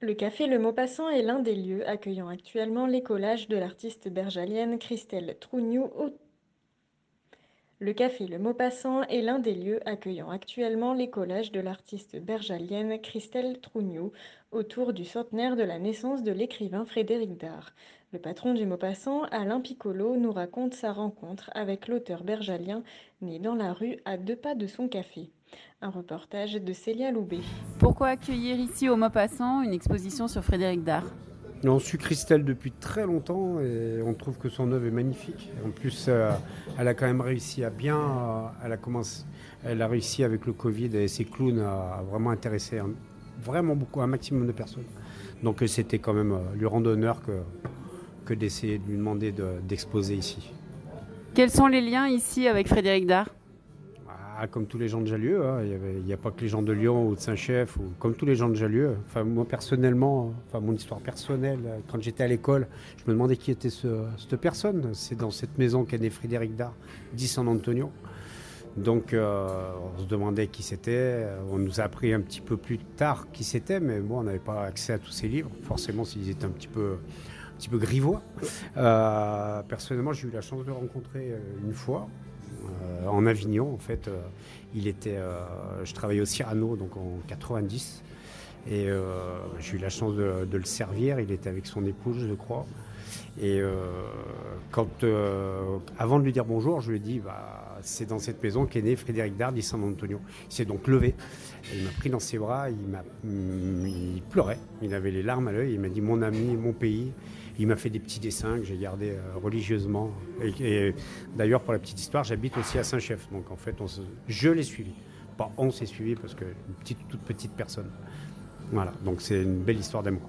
Le café Le Maupassant est l'un des lieux accueillant actuellement les collages de l'artiste bergalienne Christelle Trougnoux au le café Le Maupassant est l'un des lieux accueillant actuellement les de l'artiste bergalienne Christelle Trougnoux autour du centenaire de la naissance de l'écrivain Frédéric Dard. Le patron du Maupassant, Alain Piccolo, nous raconte sa rencontre avec l'auteur bergalien né dans la rue à deux pas de son café. Un reportage de Célia Loubet. Pourquoi accueillir ici au Maupassant une exposition sur Frédéric Dard? On suit Christelle depuis très longtemps et on trouve que son œuvre est magnifique. En plus, euh, elle a quand même réussi à bien. Euh, elle, a commencé, elle a réussi avec le Covid et ses clowns à vraiment intéresser vraiment beaucoup, un maximum de personnes. Donc euh, c'était quand même lui rendre honneur que, que d'essayer de lui demander d'exposer ici. Quels sont les liens ici avec Frédéric Dard? Ah, comme tous les gens de Jalieu, hein. il n'y a pas que les gens de Lyon ou de Saint-Chef, ou comme tous les gens de Jalieu. Enfin, moi personnellement, enfin, mon histoire personnelle, quand j'étais à l'école, je me demandais qui était cette personne. C'est dans cette maison qu'est né Frédéric Dard, dit San Antonio. Donc euh, on se demandait qui c'était. On nous a appris un petit peu plus tard qui c'était, mais moi on n'avait pas accès à tous ces livres. Forcément, s'ils étaient un petit peu, un petit peu grivois. Euh, personnellement, j'ai eu la chance de le rencontrer euh, une fois. Euh, en Avignon, en fait. Euh, il était, euh, je travaillais au Cyrano, donc en 90. Et j'ai eu la chance de, le servir. Il était avec son épouse, je crois. Et quand, avant de lui dire bonjour, je lui ai dit bah, c'est dans cette maison qu'est né Frédéric Dard dit San Antonio. Il s'est donc levé. il m'a pris dans ses bras. Il, pleurait. Il avait les larmes à l'œil. Il m'a dit mon ami, mon pays. Il m'a fait des petits dessins que j'ai gardés euh, religieusement. Et, d'ailleurs, pour la petite histoire, j'habite aussi à Saint-Chef. Donc en fait, je l'ai suivi. Pas on s'est suivi parce que une petite, toute petite personne. Voilà, donc c'est une belle histoire d'amour.